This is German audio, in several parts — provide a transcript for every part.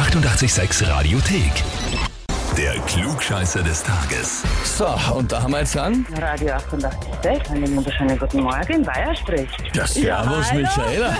886 Radiothek. Der Klugscheißer des Tages. So, und da haben wir jetzt dran. Radio 88, einen wunderschönen guten Morgen, Bayer spricht. Ja, servus, hallo. Michaela.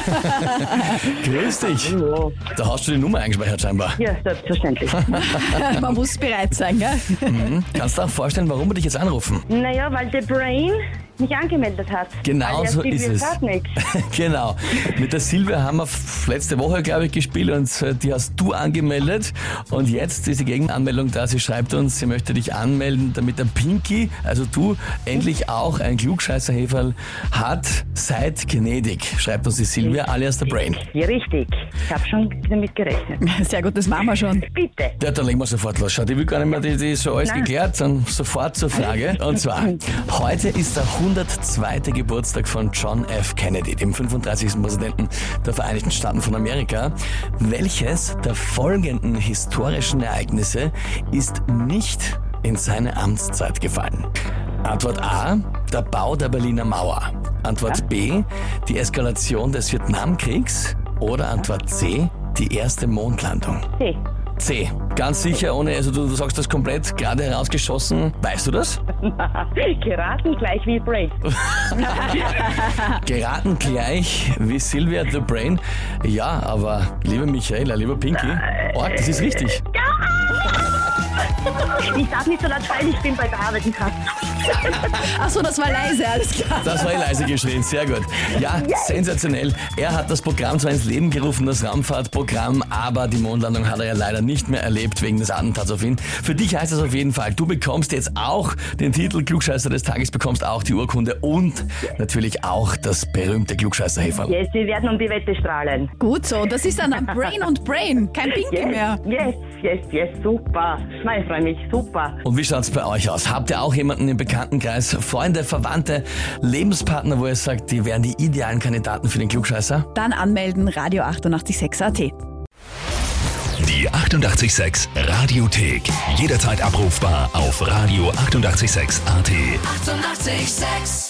Grüß dich. Hallo. Da hast du die Nummer eingespeichert scheinbar. Ja, selbstverständlich. Man muss bereit sein, gell? Kannst du auch vorstellen, warum wir dich jetzt anrufen? naja, weil der Brain mich angemeldet hat. Genau so ist es. genau. Mit der Silvia haben wir letzte Woche, glaube ich, gespielt und äh, die hast du angemeldet. Und jetzt ist die Gegenanmeldung da. Sie schreibt uns, sie möchte dich anmelden, damit der Pinky, also du, endlich auch ein Klugscheißerheferl hat. Seid gnädig, schreibt uns die Silvia, alias der Brain. Ja, richtig. Ich habe schon damit gerechnet. Sehr gut, das machen wir schon. Bitte. Ja, dann legen wir sofort los. Schau, die will gar nicht mehr, die, die ist schon alles Nein. geklärt, dann sofort zur Frage. Und zwar, heute ist der 102. Geburtstag von John F. Kennedy, dem 35. Präsidenten der Vereinigten Staaten von Amerika. Welches der folgenden historischen Ereignisse ist nicht in seine Amtszeit gefallen? Antwort A, der Bau der Berliner Mauer. Antwort B, die Eskalation des Vietnamkriegs. Oder Antwort C, die erste Mondlandung. Hey. C. Ganz sicher, ohne, also du, du sagst das komplett gerade herausgeschossen. Weißt du das? Geraten gleich wie Brain. Geraten gleich wie Sylvia the Brain. Ja, aber liebe Michaela, lieber Pinky, oh, das ist richtig. Ich darf nicht so laut schreien, ich bin bei der Arbeit im Kasten. Achso, das war leise, alles klar. Das war eh leise geschrien, sehr gut. Ja, sensationell. Er hat das Programm zwar ins Leben gerufen, das Raumfahrtprogramm, aber die Mondlandung hat er ja leider nicht mehr erlebt wegen des Attentats auf ihn. Für dich heißt das auf jeden Fall, du bekommst jetzt auch den Titel Klugscheißer des Tages, bekommst auch die Urkunde und natürlich auch das berühmte Klugscheißer-Heferl. Yes, wir werden um die Wette strahlen. Gut so, das ist dann Brain und Brain, kein Pinky Yes, mehr. yes, yes, yes, super. Ich freue mich, super. Und wie schaut's bei euch aus? Habt ihr auch jemanden im Bekanntenkreis, Freunde, Verwandte, Lebenspartner, wo ihr sagt, die wären die idealen Kandidaten für den Klugscheißer? Dann anmelden, Radio 886 AT. Die 886 Radiothek. Jederzeit abrufbar auf radio886.at. 886! 886